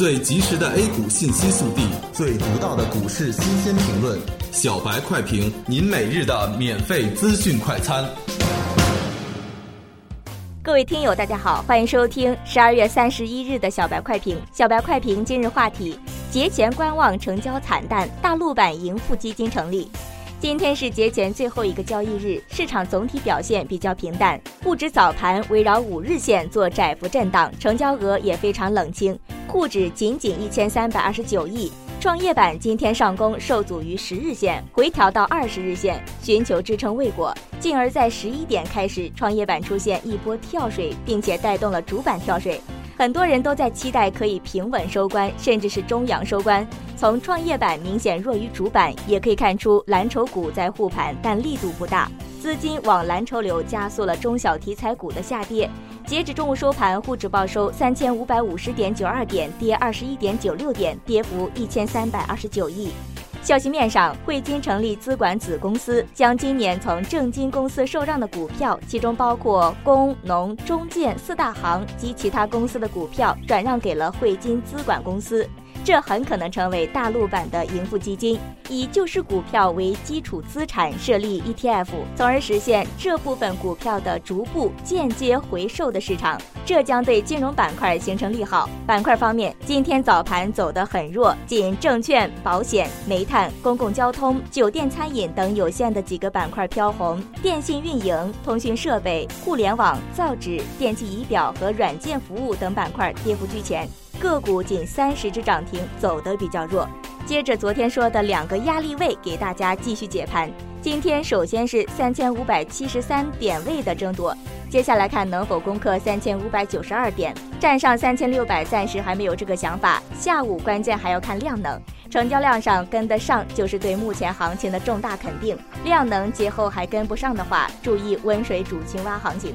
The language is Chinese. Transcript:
最及时的 A 股信息速递，最独到的股市新鲜评论，小白快评，您每日的免费资讯快餐。各位听友，大家好，欢迎收听十二月三十一日的小白快评。小白快评今日话题：节前观望，成交惨淡，大陆版盈富基金成立。今天是节前最后一个交易日，市场总体表现比较平淡，沪指早盘围绕五日线做窄幅震荡，成交额也非常冷清，沪指仅仅一千三百二十九亿。创业板今天上攻受阻于十日线，回调到二十日线，寻求支撑未果，进而，在十一点开始，创业板出现一波跳水，并且带动了主板跳水。很多人都在期待可以平稳收官，甚至是中阳收官。从创业板明显弱于主板，也可以看出蓝筹股在护盘，但力度不大。资金往蓝筹流，加速了中小题材股的下跌。截止中午收盘，沪指报收三千五百五十点九二点，跌二十一点九六点，跌幅一千三百二十九亿。消息面上，汇金成立资管子公司，将今年从证金公司受让的股票，其中包括工农中建四大行及其他公司的股票，转让给了汇金资管公司。这很可能成为大陆版的盈富基金，以旧式股票为基础资产设立 ETF，从而实现这部分股票的逐步间接回售的市场。这将对金融板块形成利好。板块方面，今天早盘走得很弱，仅证券、保险、煤炭、公共交通、酒店、餐饮等有限的几个板块飘红，电信运营、通讯设备、互联网、造纸、电气仪表和软件服务等板块跌幅居前。个股仅三十只涨停，走得比较弱。接着昨天说的两个压力位，给大家继续解盘。今天首先是三千五百七十三点位的争夺，接下来看能否攻克三千五百九十二点，站上三千六百，暂时还没有这个想法。下午关键还要看量能，成交量上跟得上，就是对目前行情的重大肯定。量能节后还跟不上的话，注意温水煮青蛙行情。